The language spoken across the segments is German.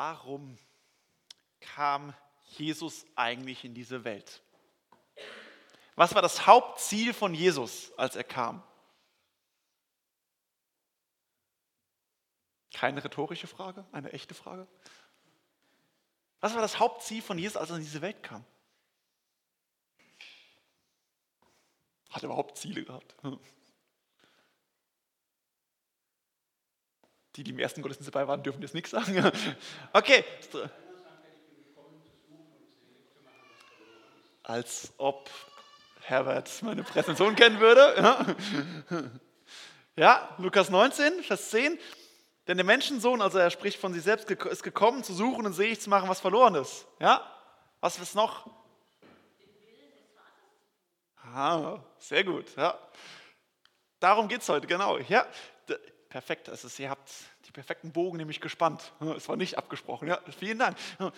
warum kam Jesus eigentlich in diese Welt? Was war das Hauptziel von Jesus, als er kam? Keine rhetorische Frage, eine echte Frage. Was war das Hauptziel von Jesus, als er in diese Welt kam? Hat er überhaupt Ziele gehabt? Die, die im ersten Gottesdienst dabei waren, dürfen jetzt nichts sagen. Okay. Als ob Herbert meine Präsentation kennen würde. Ja, Lukas 19, Vers 10. Denn der Menschensohn, also er spricht von sich selbst, ist gekommen, zu suchen und selig zu machen, was verloren ist. Ja? Was ist noch? Ah, sehr gut. Ja. Darum geht es heute, genau. Ja, perfekt. Also ihr habt die perfekten Bogen nämlich gespannt. Es war nicht abgesprochen. Ja, vielen Dank.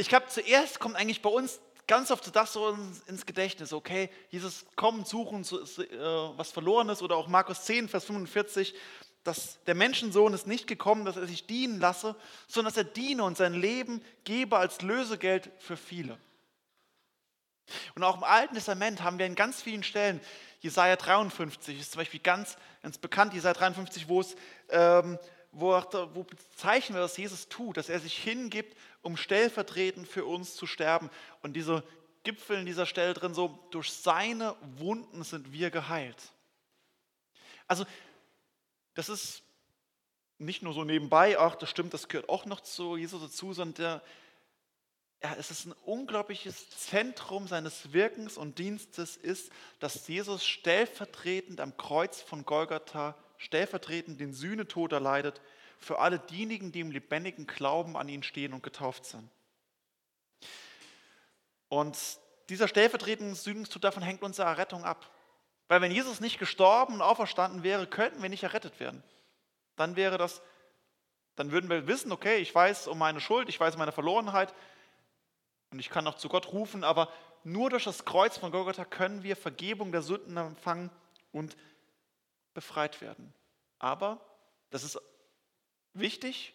Ich glaube, zuerst kommt eigentlich bei uns ganz oft das so ins Gedächtnis, okay, Jesus kommen, suchen, äh, was verloren ist, oder auch Markus 10, Vers 45, dass der Menschensohn ist nicht gekommen, dass er sich dienen lasse, sondern dass er diene und sein Leben gebe als Lösegeld für viele. Und auch im Alten Testament haben wir in ganz vielen Stellen, Jesaja 53 ist zum Beispiel ganz, ganz bekannt, Jesaja 53, wo es, ähm, wo, wo bezeichnen wir, was Jesus tut, dass er sich hingibt, um stellvertretend für uns zu sterben. Und diese Gipfel in dieser Stelle drin, so, durch seine Wunden sind wir geheilt. Also, das ist nicht nur so nebenbei, ach, das stimmt, das gehört auch noch zu Jesus dazu, sondern der, ja, es ist ein unglaubliches Zentrum seines Wirkens und Dienstes ist, dass Jesus stellvertretend am Kreuz von Golgatha, stellvertretend den Sühnetod erleidet für alle diejenigen, die im lebendigen Glauben an ihn stehen und getauft sind. Und dieser stellvertretende Sühnungstod, davon hängt unsere Errettung ab. Weil wenn Jesus nicht gestorben und auferstanden wäre, könnten wir nicht errettet werden. Dann wäre das, dann würden wir wissen, okay, ich weiß um meine Schuld, ich weiß um meine Verlorenheit, und ich kann auch zu Gott rufen, aber nur durch das Kreuz von Golgatha können wir Vergebung der Sünden empfangen und befreit werden. Aber, das ist wichtig,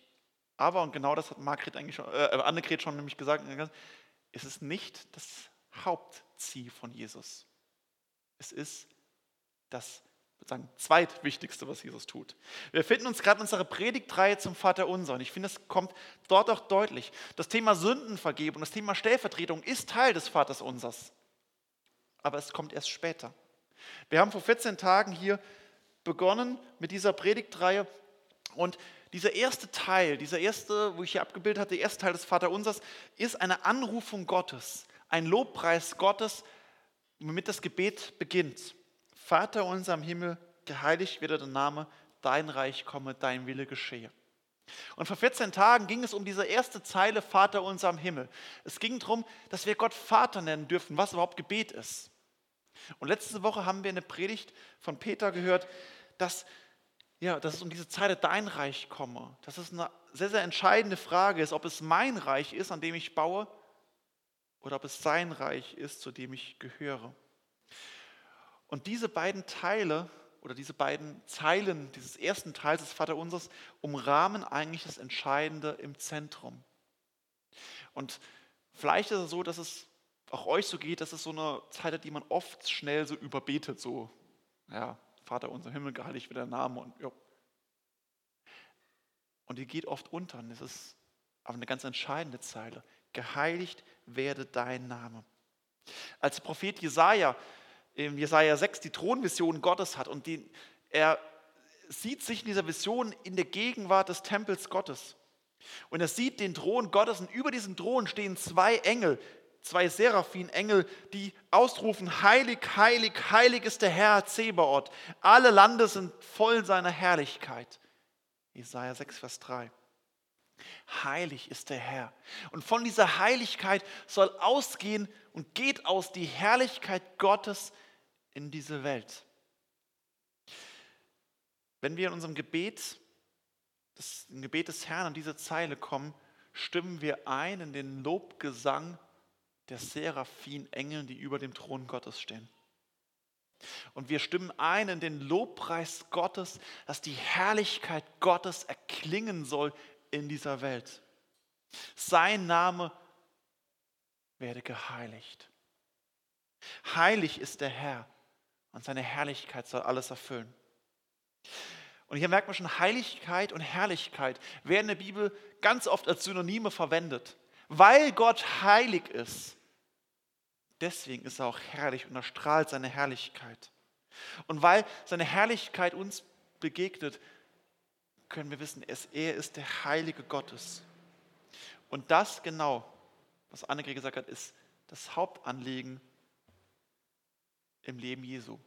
aber, und genau das hat Margret eigentlich schon, äh, Annegret schon nämlich gesagt, es ist nicht das Hauptziel von Jesus. Es ist das sozusagen zweitwichtigste, was Jesus tut. Wir befinden uns gerade in unserer Predigtreihe zum Vater Unser und ich finde, es kommt dort auch deutlich. Das Thema Sündenvergebung, das Thema Stellvertretung ist Teil des Vaters Unsers, aber es kommt erst später. Wir haben vor 14 Tagen hier begonnen mit dieser Predigtreihe und dieser erste Teil, dieser erste, wo ich hier abgebildet hatte, der erste Teil des Vater Unsers, ist eine Anrufung Gottes, ein Lobpreis Gottes, womit das Gebet beginnt. Vater unser im Himmel, geheiligt werde der Name, dein Reich komme, dein Wille geschehe. Und vor 14 Tagen ging es um diese erste Zeile Vater unser im Himmel. Es ging darum, dass wir Gott Vater nennen dürfen, was überhaupt Gebet ist. Und letzte Woche haben wir eine Predigt von Peter gehört, dass, ja, dass es um diese Zeile dein Reich komme. Dass es eine sehr, sehr entscheidende Frage ist, ob es mein Reich ist, an dem ich baue, oder ob es sein Reich ist, zu dem ich gehöre. Und diese beiden Teile oder diese beiden Zeilen dieses ersten Teils des Vaterunsers umrahmen eigentlich das Entscheidende im Zentrum. Und vielleicht ist es so, dass es auch euch so geht, dass es so eine Zeile, die man oft schnell so überbetet, so, ja, Vater unser Himmel, geheiligt wird der Name und ja. Und die geht oft unter. Und das ist aber eine ganz entscheidende Zeile. Geheiligt werde dein Name. Als Prophet Jesaja in Jesaja 6 die Thronvision Gottes hat und die, er sieht sich in dieser Vision in der Gegenwart des Tempels Gottes. Und er sieht den Thron Gottes und über diesen Thron stehen zwei Engel, zwei Seraphim-Engel, die ausrufen, heilig, heilig, heilig ist der Herr Zebaoth. Alle Lande sind voll seiner Herrlichkeit. Jesaja 6, Vers 3. Heilig ist der Herr. Und von dieser Heiligkeit soll ausgehen und geht aus die Herrlichkeit Gottes in diese Welt. Wenn wir in unserem Gebet, das Gebet des Herrn an diese Zeile kommen, stimmen wir ein in den Lobgesang der Seraphim Engeln, die über dem Thron Gottes stehen. Und wir stimmen ein in den Lobpreis Gottes, dass die Herrlichkeit Gottes erklingen soll in dieser Welt. Sein Name werde geheiligt. Heilig ist der Herr und seine Herrlichkeit soll alles erfüllen. Und hier merkt man schon, Heiligkeit und Herrlichkeit werden in der Bibel ganz oft als Synonyme verwendet. Weil Gott heilig ist, deswegen ist er auch herrlich und er strahlt seine Herrlichkeit. Und weil seine Herrlichkeit uns begegnet, können wir wissen, er ist der Heilige Gottes. Und das genau, was Annegret gesagt hat, ist das Hauptanliegen im Leben Jesu.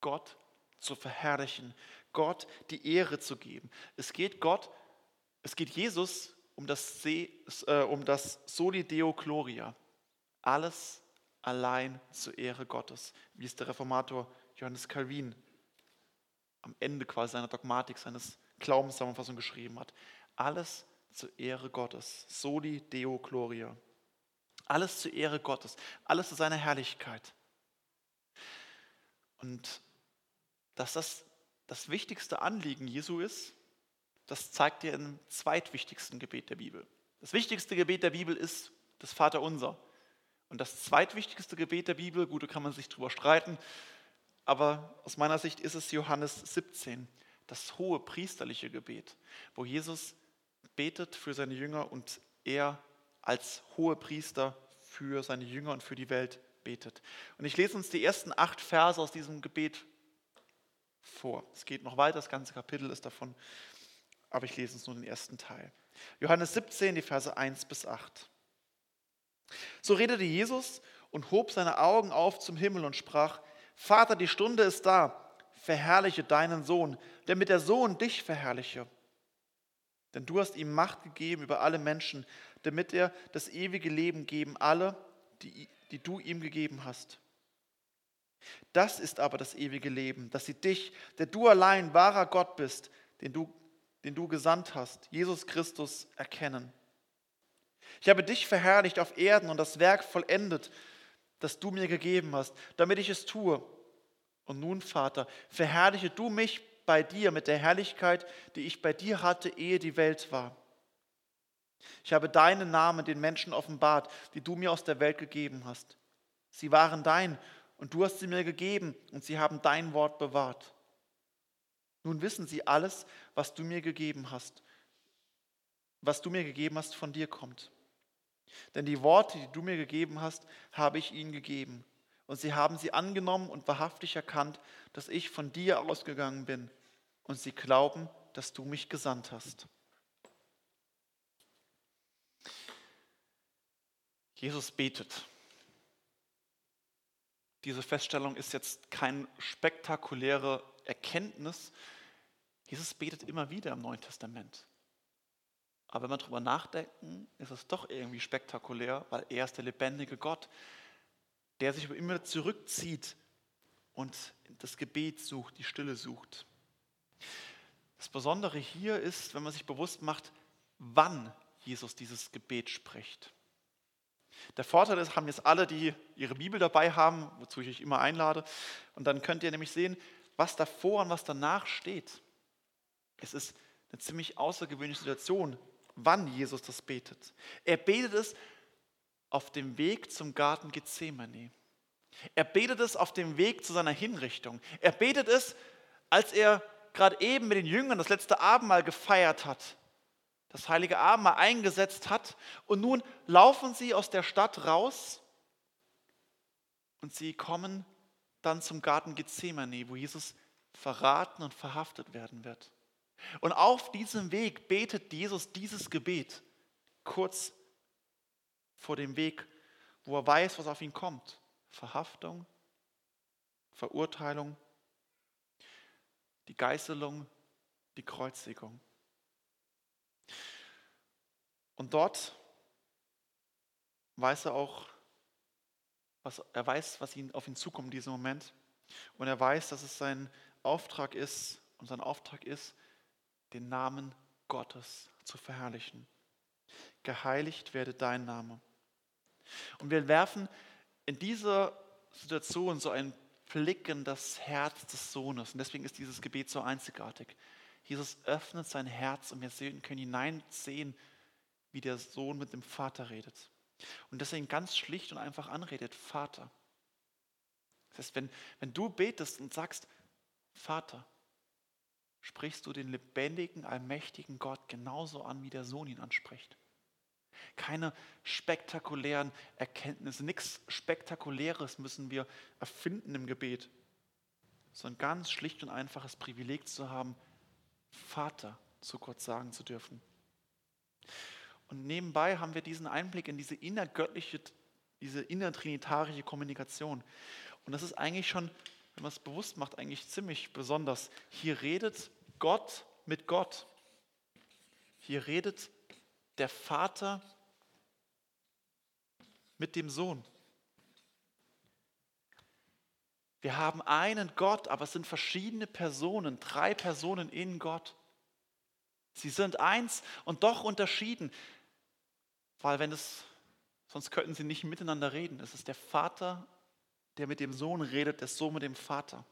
Gott zu verherrlichen, Gott die Ehre zu geben. Es geht Gott, es geht Jesus um das, äh, um das Soli Deo Gloria. Alles allein zur Ehre Gottes, wie es der Reformator Johannes Calvin am Ende quasi seiner Dogmatik, seines Glaubenszusammenfassung geschrieben hat. Alles zur Ehre Gottes. Soli Deo Gloria. Alles zur Ehre Gottes. Alles zu seiner Herrlichkeit. Und dass das das wichtigste Anliegen Jesu ist, das zeigt er im zweitwichtigsten Gebet der Bibel. Das wichtigste Gebet der Bibel ist das Vaterunser. Und das zweitwichtigste Gebet der Bibel, gut, da kann man sich drüber streiten, aber aus meiner Sicht ist es Johannes 17, das hohe priesterliche Gebet, wo Jesus betet für seine Jünger und er als hohe Priester für seine Jünger und für die Welt betet. Und ich lese uns die ersten acht Verse aus diesem Gebet vor. Es geht noch weiter, das ganze Kapitel ist davon, aber ich lese uns nur den ersten Teil. Johannes 17, die Verse 1 bis 8. So redete Jesus und hob seine Augen auf zum Himmel und sprach, Vater, die Stunde ist da, verherrliche deinen Sohn, damit der Sohn dich verherrliche. Denn du hast ihm Macht gegeben über alle Menschen, damit er das ewige Leben geben alle, die, die du ihm gegeben hast. Das ist aber das ewige Leben, dass sie dich, der du allein wahrer Gott bist, den du, den du gesandt hast, Jesus Christus, erkennen. Ich habe dich verherrlicht auf Erden und das Werk vollendet, das du mir gegeben hast, damit ich es tue. Und nun, Vater, verherrliche du mich bei dir mit der Herrlichkeit, die ich bei dir hatte, ehe die Welt war. Ich habe deinen Namen den Menschen offenbart, die du mir aus der Welt gegeben hast. Sie waren dein und du hast sie mir gegeben und sie haben dein Wort bewahrt. Nun wissen sie alles, was du mir gegeben hast, was du mir gegeben hast, von dir kommt. Denn die Worte, die du mir gegeben hast, habe ich ihnen gegeben. Und sie haben sie angenommen und wahrhaftig erkannt, dass ich von dir ausgegangen bin. Und sie glauben, dass du mich gesandt hast. Jesus betet. Diese Feststellung ist jetzt keine spektakuläre Erkenntnis. Jesus betet immer wieder im Neuen Testament. Aber wenn wir darüber nachdenken, ist es doch irgendwie spektakulär, weil er ist der lebendige Gott, der sich immer zurückzieht und das Gebet sucht, die Stille sucht. Das Besondere hier ist, wenn man sich bewusst macht, wann Jesus dieses Gebet spricht. Der Vorteil ist, haben jetzt alle, die ihre Bibel dabei haben, wozu ich euch immer einlade, und dann könnt ihr nämlich sehen, was davor und was danach steht. Es ist eine ziemlich außergewöhnliche Situation, wann Jesus das betet. Er betet es auf dem Weg zum Garten Gethsemane. Er betet es auf dem Weg zu seiner Hinrichtung. Er betet es, als er gerade eben mit den Jüngern das letzte Abendmahl gefeiert hat das heilige Abendmahl eingesetzt hat. Und nun laufen sie aus der Stadt raus und sie kommen dann zum Garten Gethsemane, wo Jesus verraten und verhaftet werden wird. Und auf diesem Weg betet Jesus dieses Gebet kurz vor dem Weg, wo er weiß, was auf ihn kommt. Verhaftung, Verurteilung, die Geißelung, die Kreuzigung. Und dort weiß er auch, was, er weiß, was ihn, auf ihn zukommt in diesem Moment. Und er weiß, dass es sein Auftrag ist, und sein Auftrag ist, den Namen Gottes zu verherrlichen. Geheiligt werde dein Name. Und wir werfen in dieser Situation so einen Blick in das Herz des Sohnes. Und deswegen ist dieses Gebet so einzigartig. Jesus öffnet sein Herz und wir können hineinsehen, wie der Sohn mit dem Vater redet. Und deswegen ganz schlicht und einfach anredet, Vater. Das heißt, wenn, wenn du betest und sagst, Vater, sprichst du den lebendigen, allmächtigen Gott genauso an, wie der Sohn ihn anspricht. Keine spektakulären Erkenntnisse, nichts Spektakuläres müssen wir erfinden im Gebet, sondern ganz schlicht und einfaches Privileg zu haben, Vater zu Gott sagen zu dürfen. Und nebenbei haben wir diesen Einblick in diese innergöttliche, diese innertrinitarische Kommunikation. Und das ist eigentlich schon, wenn man es bewusst macht, eigentlich ziemlich besonders. Hier redet Gott mit Gott. Hier redet der Vater mit dem Sohn. Wir haben einen Gott, aber es sind verschiedene Personen, drei Personen in Gott. Sie sind eins und doch unterschieden, weil wenn es, sonst könnten sie nicht miteinander reden. Es ist der Vater, der mit dem Sohn redet, der Sohn mit dem Vater.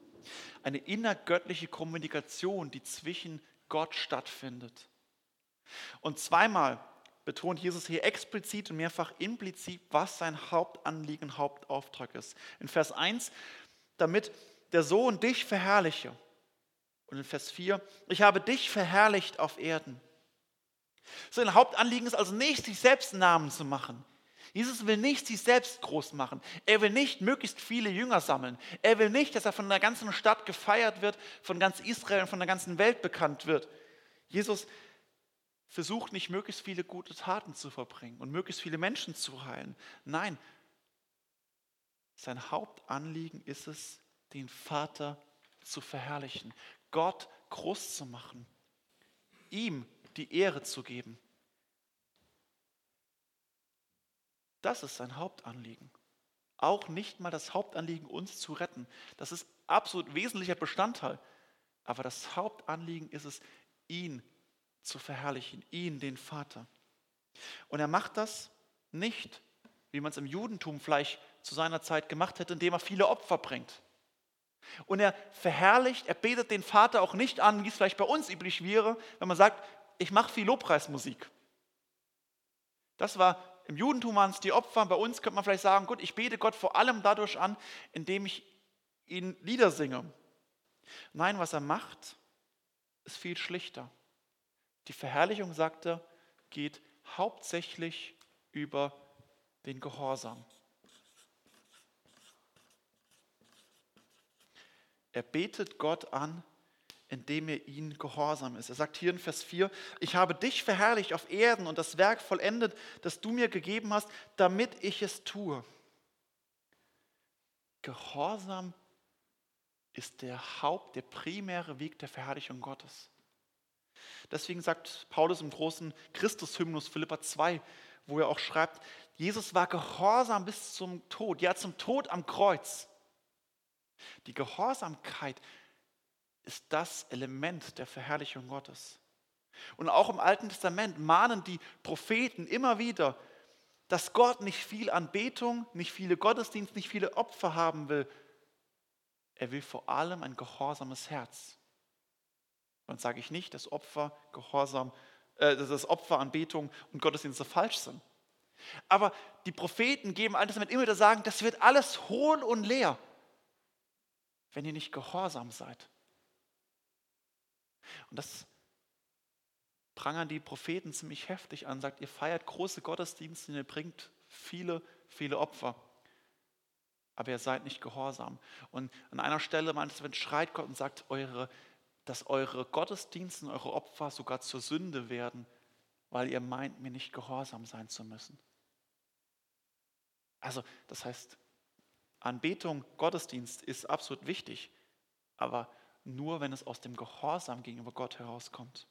Eine innergöttliche Kommunikation, die zwischen Gott stattfindet. Und zweimal betont Jesus hier explizit und mehrfach implizit, was sein Hauptanliegen, Hauptauftrag ist. In Vers 1, damit der Sohn dich verherrliche. Und in Vers 4, ich habe dich verherrlicht auf Erden. Sein Hauptanliegen ist also nicht, sich selbst Namen zu machen. Jesus will nicht sich selbst groß machen. Er will nicht möglichst viele Jünger sammeln. Er will nicht, dass er von der ganzen Stadt gefeiert wird, von ganz Israel und von der ganzen Welt bekannt wird. Jesus versucht nicht möglichst viele gute Taten zu verbringen und möglichst viele Menschen zu heilen. Nein, sein Hauptanliegen ist es, den Vater zu verherrlichen, Gott groß zu machen, ihm die Ehre zu geben. Das ist sein Hauptanliegen. Auch nicht mal das Hauptanliegen, uns zu retten. Das ist absolut wesentlicher Bestandteil. Aber das Hauptanliegen ist es, ihn zu verherrlichen, ihn, den Vater. Und er macht das nicht, wie man es im Judentum vielleicht zu seiner Zeit gemacht hätte, indem er viele Opfer bringt. Und er verherrlicht, er betet den Vater auch nicht an, wie es vielleicht bei uns üblich wäre, wenn man sagt, ich mache viel Lobpreismusik. Das war im Judentum waren es die Opfer, bei uns könnte man vielleicht sagen, gut, ich bete Gott vor allem dadurch an, indem ich ihn Lieder singe. Nein, was er macht, ist viel schlichter. Die Verherrlichung, sagt er, geht hauptsächlich über den Gehorsam. Er betet Gott an, indem er ihn gehorsam ist. Er sagt hier in Vers 4, ich habe dich verherrlicht auf Erden und das Werk vollendet, das du mir gegeben hast, damit ich es tue. Gehorsam ist der Haupt, der primäre Weg der Verherrlichung Gottes. Deswegen sagt Paulus im großen Christus-Hymnus Philippa 2, wo er auch schreibt, Jesus war gehorsam bis zum Tod, ja zum Tod am Kreuz. Die Gehorsamkeit ist das Element der Verherrlichung Gottes. Und auch im Alten Testament mahnen die Propheten immer wieder, dass Gott nicht viel Anbetung, nicht viele Gottesdienste, nicht viele Opfer haben will. Er will vor allem ein gehorsames Herz. Dann sage ich nicht, dass Opfer, Gehorsam, äh, dass Opfer, Anbetung und Gottesdienste falsch sind. Aber die Propheten geben Alten Testament immer wieder sagen, das wird alles hohl und leer, wenn ihr nicht gehorsam seid. Und das prangern die Propheten ziemlich heftig an, sagt, ihr feiert große Gottesdienste und ihr bringt viele, viele Opfer. Aber ihr seid nicht gehorsam. Und an einer Stelle meint es, schreit Gott und sagt, eure dass eure Gottesdienste und eure Opfer sogar zur Sünde werden, weil ihr meint, mir nicht gehorsam sein zu müssen. Also, das heißt, Anbetung, Gottesdienst ist absolut wichtig, aber nur, wenn es aus dem Gehorsam gegenüber Gott herauskommt.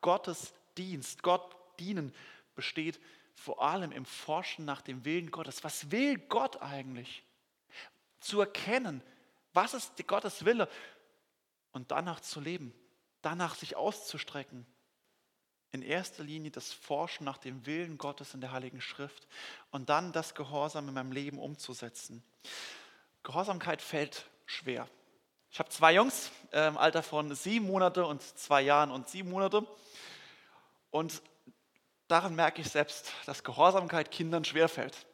Gottes Dienst, Gott dienen, besteht vor allem im Forschen nach dem Willen Gottes. Was will Gott eigentlich? Zu erkennen, was ist Gottes Wille und danach zu leben, danach sich auszustrecken. In erster Linie das Forschen nach dem Willen Gottes in der Heiligen Schrift und dann das Gehorsam in meinem Leben umzusetzen. Gehorsamkeit fällt schwer. Ich habe zwei Jungs im Alter von sieben Monate und zwei Jahren und sieben Monate. Und daran merke ich selbst, dass Gehorsamkeit Kindern schwerfällt.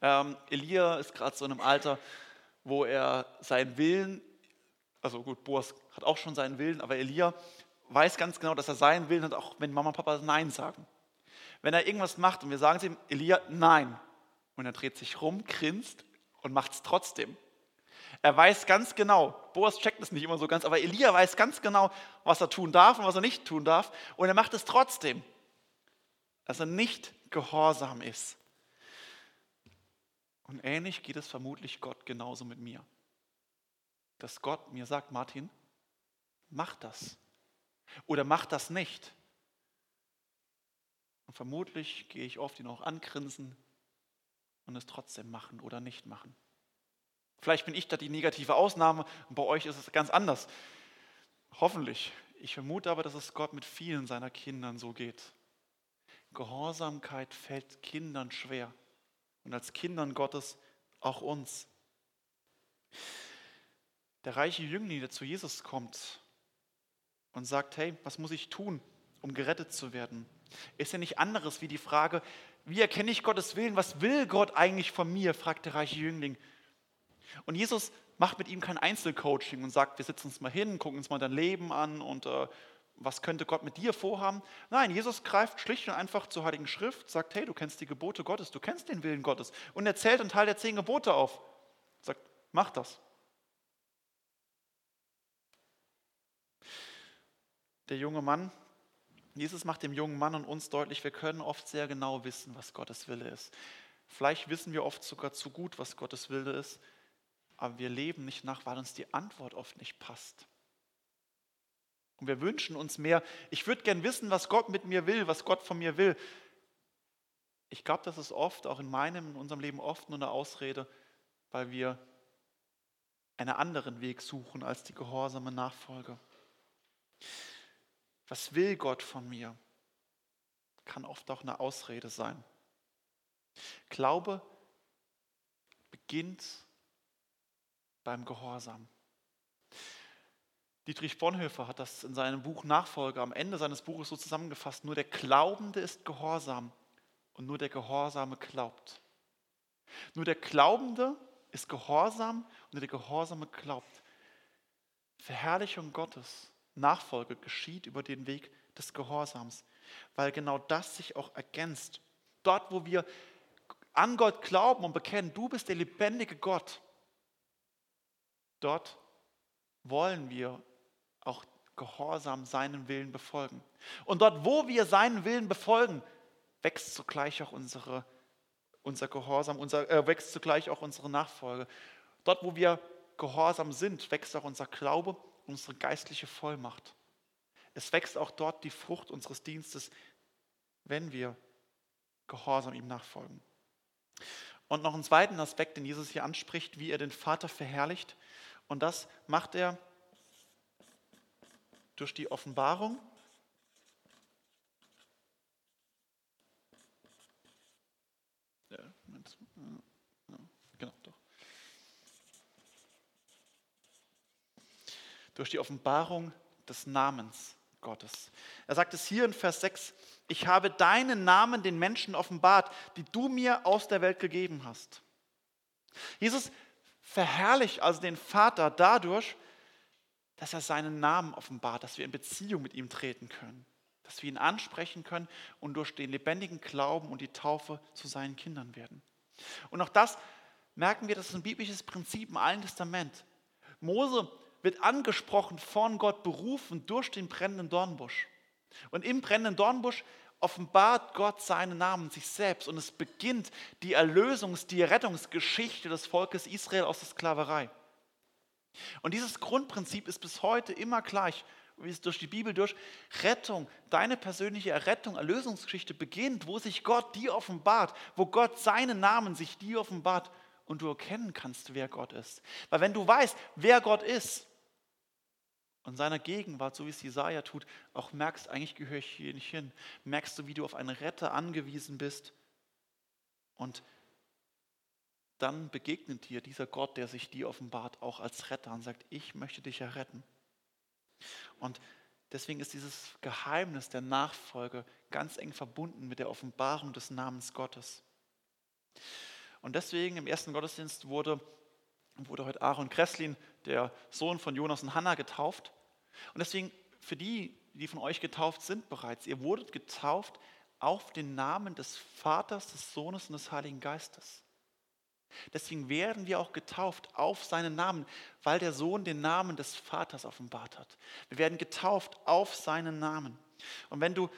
Ähm, Elia ist gerade so in einem Alter, wo er seinen Willen, also gut, Boas hat auch schon seinen Willen, aber Elia weiß ganz genau, dass er seinen Willen hat, auch wenn Mama und Papa Nein sagen. Wenn er irgendwas macht und wir sagen zu ihm, Elia, nein, und er dreht sich rum, grinst und macht es trotzdem. Er weiß ganz genau, Boas checkt es nicht immer so ganz, aber Elia weiß ganz genau, was er tun darf und was er nicht tun darf. Und er macht es trotzdem, dass er nicht gehorsam ist. Und ähnlich geht es vermutlich Gott genauso mit mir. Dass Gott mir sagt, Martin, mach das. Oder mach das nicht. Und vermutlich gehe ich oft ihn auch angrinsen und es trotzdem machen oder nicht machen. Vielleicht bin ich da die negative Ausnahme und bei euch ist es ganz anders. Hoffentlich. Ich vermute aber, dass es Gott mit vielen seiner Kindern so geht. Gehorsamkeit fällt Kindern schwer und als Kindern Gottes auch uns. Der reiche Jüngling, der zu Jesus kommt und sagt, hey, was muss ich tun, um gerettet zu werden, ist ja nicht anderes wie die Frage, wie erkenne ich Gottes Willen? Was will Gott eigentlich von mir? fragt der reiche Jüngling. Und Jesus macht mit ihm kein Einzelcoaching und sagt, wir setzen uns mal hin, gucken uns mal dein Leben an und äh, was könnte Gott mit dir vorhaben? Nein, Jesus greift schlicht und einfach zur Heiligen Schrift, sagt, hey, du kennst die Gebote Gottes, du kennst den Willen Gottes und er zählt einen Teil der zehn Gebote auf. Sagt, mach das. Der junge Mann, Jesus macht dem jungen Mann und uns deutlich, wir können oft sehr genau wissen, was Gottes Wille ist. Vielleicht wissen wir oft sogar zu gut, was Gottes Wille ist, aber wir leben nicht nach, weil uns die Antwort oft nicht passt. Und wir wünschen uns mehr. Ich würde gern wissen, was Gott mit mir will, was Gott von mir will. Ich glaube, das ist oft, auch in meinem, in unserem Leben oft nur eine Ausrede, weil wir einen anderen Weg suchen als die gehorsame Nachfolge. Was will Gott von mir? Kann oft auch eine Ausrede sein. Glaube beginnt beim Gehorsam. Dietrich Bonhoeffer hat das in seinem Buch Nachfolge am Ende seines Buches so zusammengefasst, nur der Glaubende ist gehorsam und nur der Gehorsame glaubt. Nur der Glaubende ist gehorsam und nur der Gehorsame glaubt. Verherrlichung Gottes, Nachfolge geschieht über den Weg des Gehorsams, weil genau das sich auch ergänzt. Dort, wo wir an Gott glauben und bekennen, du bist der lebendige Gott, Dort wollen wir auch gehorsam seinen Willen befolgen. Und dort, wo wir seinen Willen befolgen, wächst zugleich auch unsere, unser Gehorsam, unser, äh, wächst zugleich auch unsere Nachfolge. Dort, wo wir gehorsam sind, wächst auch unser Glaube, unsere geistliche Vollmacht. Es wächst auch dort die Frucht unseres Dienstes, wenn wir gehorsam ihm nachfolgen. Und noch einen zweiten Aspekt, den Jesus hier anspricht, wie er den Vater verherrlicht. Und das macht er durch die Offenbarung. Ja, genau, doch. Durch die Offenbarung des Namens Gottes. Er sagt es hier in Vers 6, ich habe deinen Namen den Menschen offenbart, die du mir aus der Welt gegeben hast. Jesus verherrlicht also den Vater dadurch, dass er seinen Namen offenbart, dass wir in Beziehung mit ihm treten können, dass wir ihn ansprechen können und durch den lebendigen Glauben und die Taufe zu seinen Kindern werden. Und auch das merken wir, das ist ein biblisches Prinzip im Alten Testament. Mose wird angesprochen von Gott berufen durch den brennenden Dornbusch. Und im brennenden Dornbusch offenbart Gott seinen Namen sich selbst und es beginnt die Erlösungs-, die Rettungsgeschichte des Volkes Israel aus der Sklaverei. Und dieses Grundprinzip ist bis heute immer gleich, wie es durch die Bibel durch. Rettung, deine persönliche Errettung, Erlösungsgeschichte beginnt, wo sich Gott dir offenbart, wo Gott seinen Namen sich dir offenbart und du erkennen kannst, wer Gott ist. Weil wenn du weißt, wer Gott ist, und seiner Gegenwart, so wie es Jesaja tut, auch merkst, eigentlich gehöre ich hier nicht hin. Merkst du, wie du auf einen Retter angewiesen bist. Und dann begegnet dir dieser Gott, der sich dir offenbart, auch als Retter und sagt, ich möchte dich erretten. Und Deswegen ist dieses Geheimnis der Nachfolge ganz eng verbunden mit der Offenbarung des Namens Gottes. Und deswegen im ersten Gottesdienst wurde, wurde heute Aaron Kresslin, der Sohn von Jonas und Hannah, getauft. Und deswegen für die, die von euch getauft sind bereits, ihr wurdet getauft auf den Namen des Vaters, des Sohnes und des Heiligen Geistes. Deswegen werden wir auch getauft auf seinen Namen, weil der Sohn den Namen des Vaters offenbart hat. Wir werden getauft auf seinen Namen. Und wenn du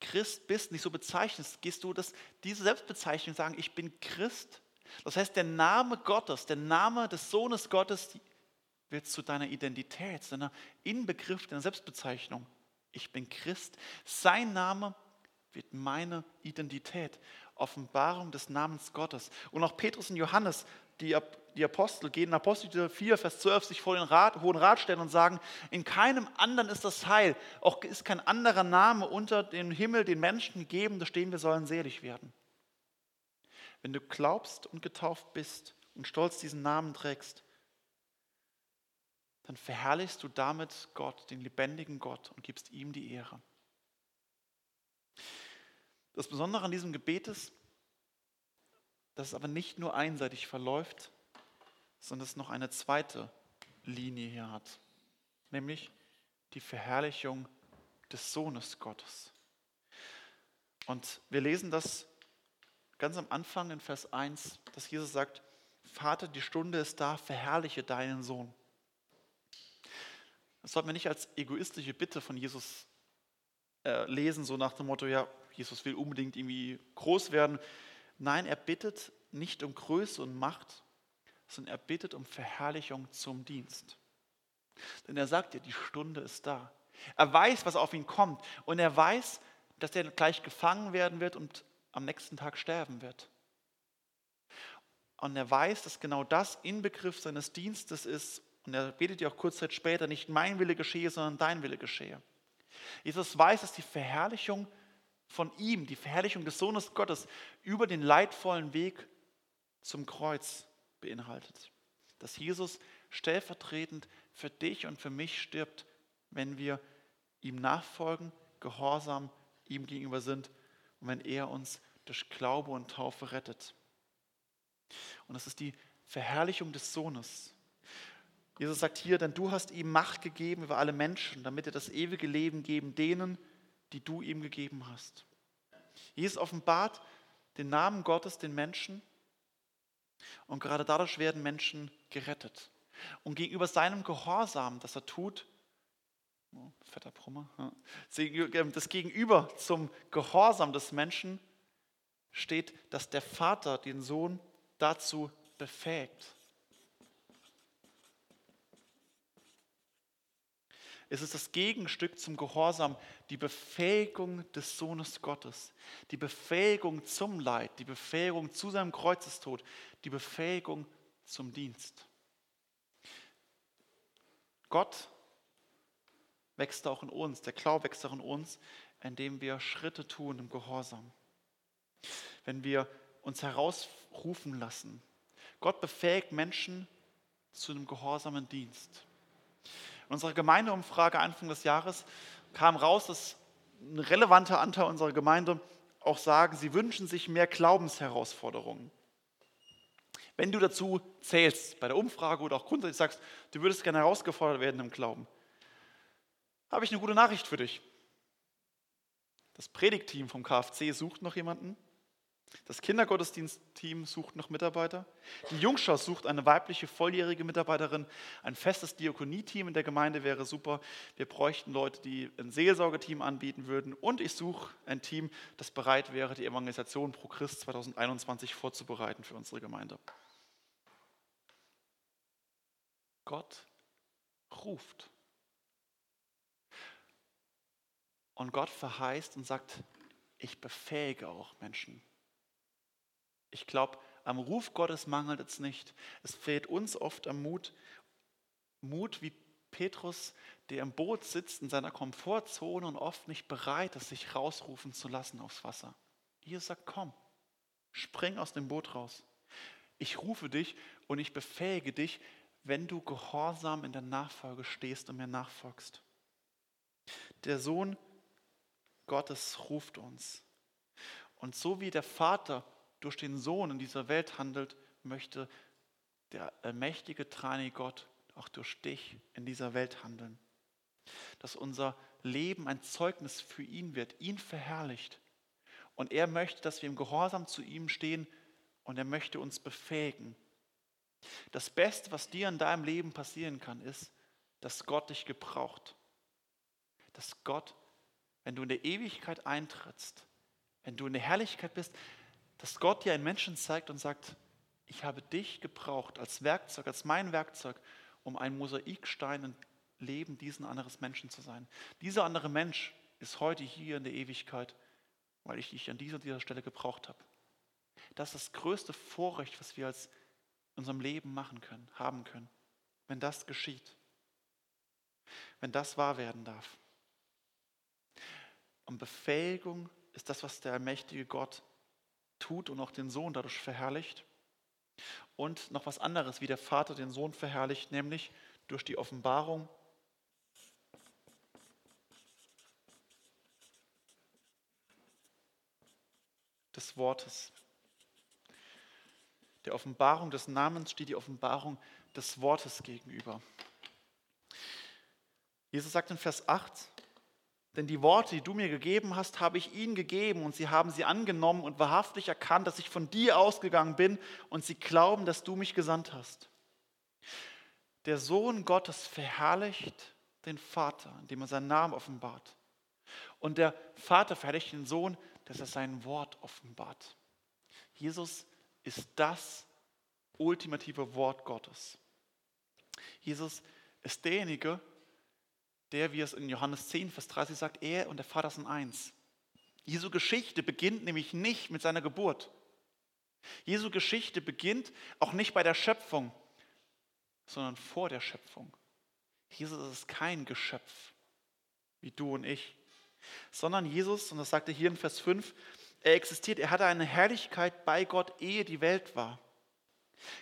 Christ bist, nicht so bezeichnest, gehst du das, diese Selbstbezeichnung sagen, ich bin Christ. Das heißt, der Name Gottes, der Name des Sohnes Gottes wird zu deiner Identität, zu deiner Inbegriff, deiner Selbstbezeichnung. Ich bin Christ. Sein Name wird meine Identität. Offenbarung des Namens Gottes. Und auch Petrus und Johannes, die, die Apostel, gehen in Apostel 4, Vers 12 sich vor den Rat, Hohen Rat stellen und sagen, in keinem anderen ist das Heil, auch ist kein anderer Name unter dem Himmel den Menschen gegeben, da stehen wir sollen selig werden. Wenn du glaubst und getauft bist und stolz diesen Namen trägst, dann verherrlichst du damit Gott, den lebendigen Gott, und gibst ihm die Ehre. Das Besondere an diesem Gebet ist, dass es aber nicht nur einseitig verläuft, sondern es noch eine zweite Linie hier hat, nämlich die Verherrlichung des Sohnes Gottes. Und wir lesen das ganz am Anfang in Vers 1, dass Jesus sagt, Vater, die Stunde ist da, verherrliche deinen Sohn. Das sollten wir nicht als egoistische Bitte von Jesus äh, lesen, so nach dem Motto, ja, Jesus will unbedingt irgendwie groß werden. Nein, er bittet nicht um Größe und Macht, sondern er bittet um Verherrlichung zum Dienst. Denn er sagt ja, die Stunde ist da. Er weiß, was auf ihn kommt und er weiß, dass er gleich gefangen werden wird und am nächsten Tag sterben wird. Und er weiß, dass genau das Inbegriff seines Dienstes ist. Und er betet ja auch kurz Zeit später, nicht mein Wille geschehe, sondern dein Wille geschehe. Jesus weiß, dass die Verherrlichung von ihm, die Verherrlichung des Sohnes Gottes, über den leidvollen Weg zum Kreuz beinhaltet. Dass Jesus stellvertretend für dich und für mich stirbt, wenn wir ihm nachfolgen, gehorsam ihm gegenüber sind und wenn er uns durch Glaube und Taufe rettet. Und das ist die Verherrlichung des Sohnes. Jesus sagt hier, denn du hast ihm Macht gegeben über alle Menschen, damit er das ewige Leben geben denen, die du ihm gegeben hast. Jesus offenbart den Namen Gottes den Menschen und gerade dadurch werden Menschen gerettet. Und gegenüber seinem Gehorsam, das er tut, oh, fetter Brummer, das Gegenüber zum Gehorsam des Menschen steht, dass der Vater den Sohn dazu befähigt. Es ist das Gegenstück zum Gehorsam, die Befähigung des Sohnes Gottes, die Befähigung zum Leid, die Befähigung zu seinem Kreuzestod, die Befähigung zum Dienst. Gott wächst auch in uns, der Glaube wächst auch in uns, indem wir Schritte tun im Gehorsam. Wenn wir uns herausrufen lassen. Gott befähigt Menschen zu einem gehorsamen Dienst. In unserer Gemeindeumfrage Anfang des Jahres kam raus, dass ein relevanter Anteil unserer Gemeinde auch sagen, sie wünschen sich mehr Glaubensherausforderungen. Wenn du dazu zählst, bei der Umfrage oder auch grundsätzlich sagst, du würdest gerne herausgefordert werden im Glauben, habe ich eine gute Nachricht für dich. Das Predigtteam vom KFC sucht noch jemanden, das Kindergottesdienstteam sucht noch Mitarbeiter. Die Jungschau sucht eine weibliche volljährige Mitarbeiterin. Ein festes Diakonieteam in der Gemeinde wäre super. Wir bräuchten Leute, die ein Seelsorgeteam anbieten würden. Und ich suche ein Team, das bereit wäre, die Evangelisation pro Christ 2021 vorzubereiten für unsere Gemeinde. Gott ruft. Und Gott verheißt und sagt, ich befähige auch Menschen ich glaube, am Ruf Gottes mangelt es nicht. Es fehlt uns oft am Mut. Mut wie Petrus, der im Boot sitzt in seiner Komfortzone und oft nicht bereit ist, sich rausrufen zu lassen aufs Wasser. Jesus sagt, komm, spring aus dem Boot raus. Ich rufe dich und ich befähige dich, wenn du gehorsam in der Nachfolge stehst und mir nachfolgst. Der Sohn Gottes ruft uns. Und so wie der Vater durch den Sohn in dieser Welt handelt, möchte der allmächtige, trane Gott auch durch dich in dieser Welt handeln. Dass unser Leben ein Zeugnis für ihn wird, ihn verherrlicht. Und er möchte, dass wir im Gehorsam zu ihm stehen und er möchte uns befähigen. Das Beste, was dir in deinem Leben passieren kann, ist, dass Gott dich gebraucht. Dass Gott, wenn du in der Ewigkeit eintrittst, wenn du in der Herrlichkeit bist, dass Gott dir einen Menschen zeigt und sagt, ich habe dich gebraucht als Werkzeug, als mein Werkzeug, um ein Mosaikstein im Leben diesen anderes Menschen zu sein. Dieser andere Mensch ist heute hier in der Ewigkeit, weil ich dich an dieser, dieser Stelle gebraucht habe. Das ist das größte Vorrecht, was wir als in unserem Leben machen können, haben können, wenn das geschieht, wenn das wahr werden darf. Und Befähigung ist das, was der allmächtige Gott tut und auch den Sohn dadurch verherrlicht. Und noch was anderes, wie der Vater den Sohn verherrlicht, nämlich durch die Offenbarung des Wortes. Der Offenbarung des Namens steht die Offenbarung des Wortes gegenüber. Jesus sagt in Vers 8, denn die Worte, die du mir gegeben hast, habe ich ihnen gegeben und sie haben sie angenommen und wahrhaftig erkannt, dass ich von dir ausgegangen bin und sie glauben, dass du mich gesandt hast. Der Sohn Gottes verherrlicht den Vater, indem er seinen Namen offenbart. Und der Vater verherrlicht den Sohn, dass er sein Wort offenbart. Jesus ist das ultimative Wort Gottes. Jesus ist derjenige, der, wie es in Johannes 10, Vers 30 sagt, er und der Vater sind eins. Jesu Geschichte beginnt nämlich nicht mit seiner Geburt. Jesu Geschichte beginnt auch nicht bei der Schöpfung, sondern vor der Schöpfung. Jesus ist kein Geschöpf wie du und ich, sondern Jesus, und das sagt er hier in Vers 5, er existiert, er hatte eine Herrlichkeit bei Gott, ehe die Welt war.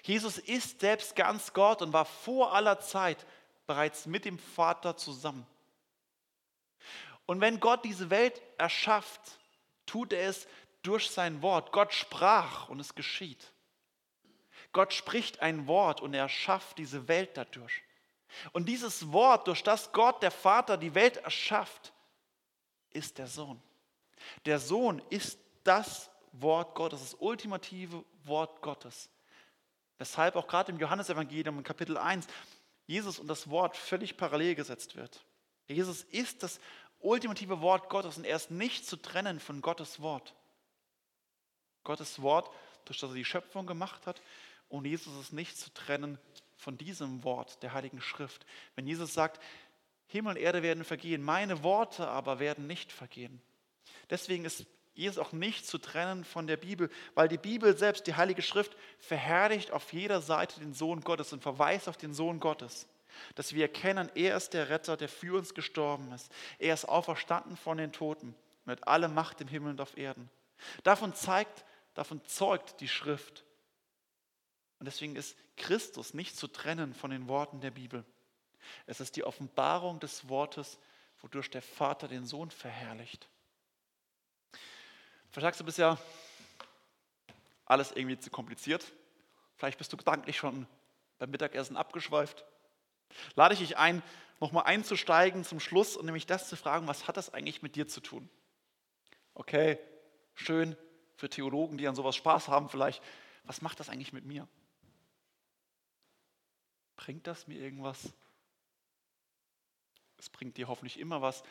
Jesus ist selbst ganz Gott und war vor aller Zeit bereits mit dem Vater zusammen. Und wenn Gott diese Welt erschafft, tut er es durch sein Wort. Gott sprach und es geschieht. Gott spricht ein Wort und er schafft diese Welt dadurch. Und dieses Wort, durch das Gott, der Vater, die Welt erschafft, ist der Sohn. Der Sohn ist das Wort Gottes, das ultimative Wort Gottes. Weshalb auch gerade im Johannesevangelium in Kapitel 1 Jesus und das Wort völlig parallel gesetzt wird. Jesus ist das ultimative Wort Gottes und er ist nicht zu trennen von Gottes Wort. Gottes Wort, durch das er die Schöpfung gemacht hat, und Jesus ist nicht zu trennen von diesem Wort der Heiligen Schrift. Wenn Jesus sagt, Himmel und Erde werden vergehen, meine Worte aber werden nicht vergehen. Deswegen ist Jesus auch nicht zu trennen von der Bibel, weil die Bibel selbst, die Heilige Schrift, verherrlicht auf jeder Seite den Sohn Gottes und verweist auf den Sohn Gottes. Dass wir erkennen, er ist der Retter, der für uns gestorben ist. Er ist auferstanden von den Toten mit aller Macht im Himmel und auf Erden. Davon zeigt, davon zeugt die Schrift. Und deswegen ist Christus nicht zu trennen von den Worten der Bibel. Es ist die Offenbarung des Wortes, wodurch der Vater den Sohn verherrlicht. Vielleicht sagst du bisher, alles irgendwie zu kompliziert. Vielleicht bist du gedanklich schon beim Mittagessen abgeschweift. Lade ich dich ein, nochmal einzusteigen zum Schluss und nämlich das zu fragen, was hat das eigentlich mit dir zu tun? Okay, schön für Theologen, die an sowas Spaß haben vielleicht. Was macht das eigentlich mit mir? Bringt das mir irgendwas? Es bringt dir hoffentlich immer was,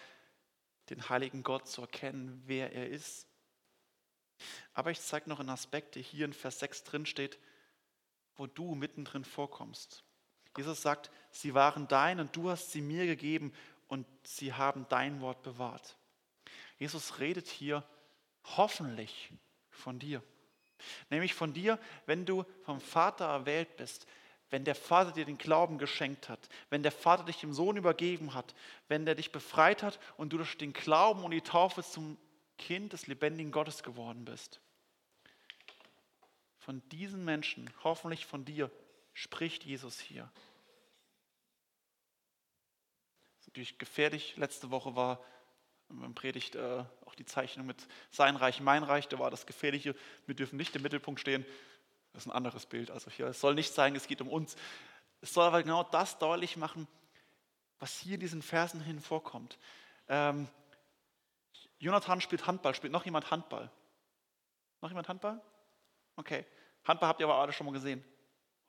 den heiligen Gott zu erkennen, wer er ist aber ich zeige noch einen Aspekt, der hier in Vers 6 drin steht, wo du mittendrin vorkommst. Jesus sagt, sie waren dein und du hast sie mir gegeben und sie haben dein Wort bewahrt. Jesus redet hier hoffentlich von dir. Nämlich von dir, wenn du vom Vater erwählt bist, wenn der Vater dir den Glauben geschenkt hat, wenn der Vater dich dem Sohn übergeben hat, wenn der dich befreit hat und du durch den Glauben und die Taufe zum Kind des lebendigen Gottes geworden bist. Von diesen Menschen, hoffentlich von dir, spricht Jesus hier. natürlich gefährlich. Letzte Woche war im Predigt äh, auch die Zeichnung mit sein Reich, mein Reich. Da war das Gefährliche. Wir dürfen nicht im Mittelpunkt stehen. Das ist ein anderes Bild. Also hier, es soll nicht sagen, es geht um uns. Es soll aber genau das deutlich machen, was hier in diesen Versen hin vorkommt. Ähm, Jonathan spielt Handball. Spielt noch jemand Handball? Noch jemand Handball? Okay. Handball habt ihr aber alle schon mal gesehen.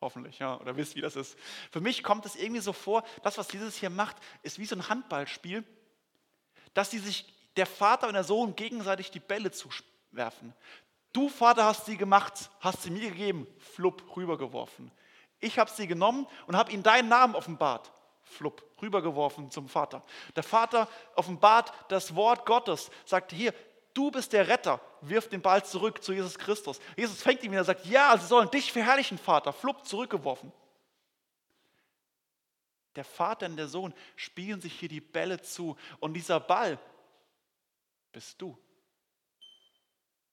Hoffentlich, ja, oder wisst, wie das ist. Für mich kommt es irgendwie so vor, das, was Jesus hier macht, ist wie so ein Handballspiel, dass sie sich, der Vater und der Sohn, gegenseitig die Bälle zuwerfen. Du, Vater, hast sie gemacht, hast sie mir gegeben, flupp, rübergeworfen. Ich habe sie genommen und habe ihnen deinen Namen offenbart, flupp, rübergeworfen zum Vater. Der Vater offenbart das Wort Gottes, sagt hier, du bist der Retter, wirft den Ball zurück zu Jesus Christus. Jesus fängt ihn wieder und sagt, ja, sie sollen dich verherrlichen, Vater, flupp, zurückgeworfen. Der Vater und der Sohn spielen sich hier die Bälle zu und dieser Ball bist du.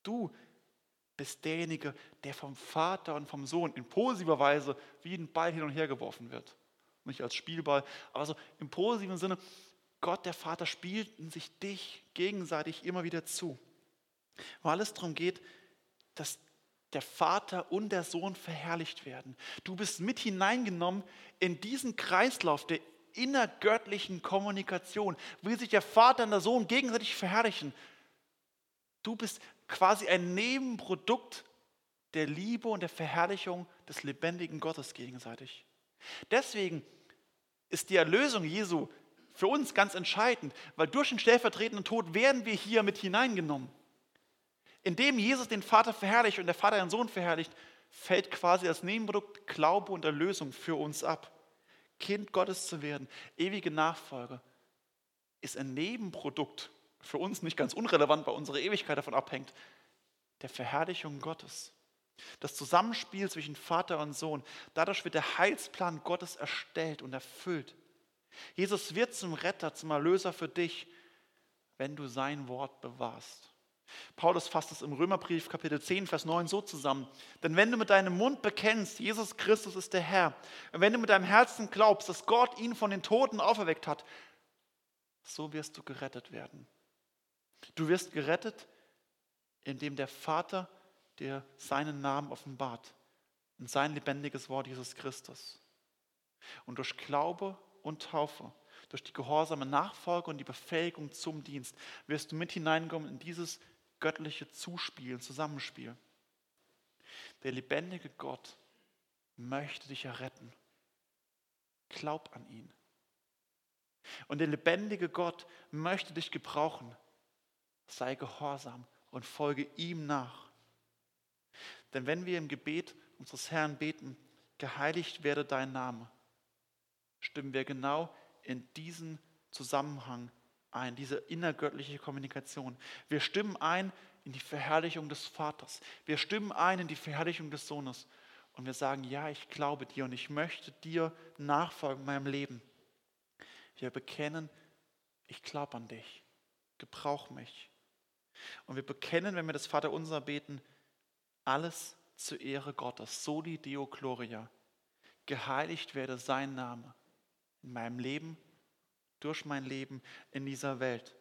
Du bist derjenige, der vom Vater und vom Sohn in positiver Weise wie ein Ball hin und her geworfen wird. Nicht als Spielball, aber so im positiven Sinne, Gott, der Vater, spielt sich dich gegenseitig immer wieder zu. Weil es darum geht, dass der Vater und der Sohn verherrlicht werden. Du bist mit hineingenommen in diesen Kreislauf der innergöttlichen Kommunikation, wie sich der Vater und der Sohn gegenseitig verherrlichen. Du bist quasi ein Nebenprodukt der Liebe und der Verherrlichung des lebendigen Gottes gegenseitig. Deswegen ist die Erlösung Jesu für uns ganz entscheidend, weil durch den stellvertretenden Tod werden wir hier mit hineingenommen. Indem Jesus den Vater verherrlicht und der Vater den Sohn verherrlicht, fällt quasi das Nebenprodukt Glaube und Erlösung für uns ab. Kind Gottes zu werden, ewige Nachfolge, ist ein Nebenprodukt, für uns nicht ganz unrelevant, weil unsere Ewigkeit davon abhängt, der Verherrlichung Gottes. Das Zusammenspiel zwischen Vater und Sohn, dadurch wird der Heilsplan Gottes erstellt und erfüllt. Jesus wird zum Retter, zum Erlöser für dich, wenn du sein Wort bewahrst. Paulus fasst es im Römerbrief Kapitel 10, Vers 9 so zusammen. Denn wenn du mit deinem Mund bekennst, Jesus Christus ist der Herr, und wenn du mit deinem Herzen glaubst, dass Gott ihn von den Toten auferweckt hat, so wirst du gerettet werden. Du wirst gerettet, indem der Vater dir seinen Namen offenbart und sein lebendiges Wort Jesus Christus. Und durch Glaube und Taufe, durch die gehorsame Nachfolge und die Befähigung zum Dienst, wirst du mit hineinkommen in dieses göttliche Zuspiel, Zusammenspiel. Der lebendige Gott möchte dich erretten. Glaub an ihn. Und der lebendige Gott möchte dich gebrauchen. Sei gehorsam und folge ihm nach. Denn wenn wir im Gebet unseres Herrn beten, geheiligt werde dein Name, stimmen wir genau in diesen Zusammenhang ein, diese innergöttliche Kommunikation. Wir stimmen ein in die Verherrlichung des Vaters. Wir stimmen ein in die Verherrlichung des Sohnes. Und wir sagen, ja, ich glaube dir und ich möchte dir nachfolgen in meinem Leben. Wir bekennen, ich glaube an dich. Gebrauch mich. Und wir bekennen, wenn wir das Vaterunser beten, alles zur Ehre Gottes. Soli Deo Gloria. Geheiligt werde sein Name in meinem Leben, durch mein Leben in dieser Welt.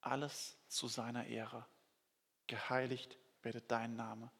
Alles zu seiner Ehre. Geheiligt werde dein Name.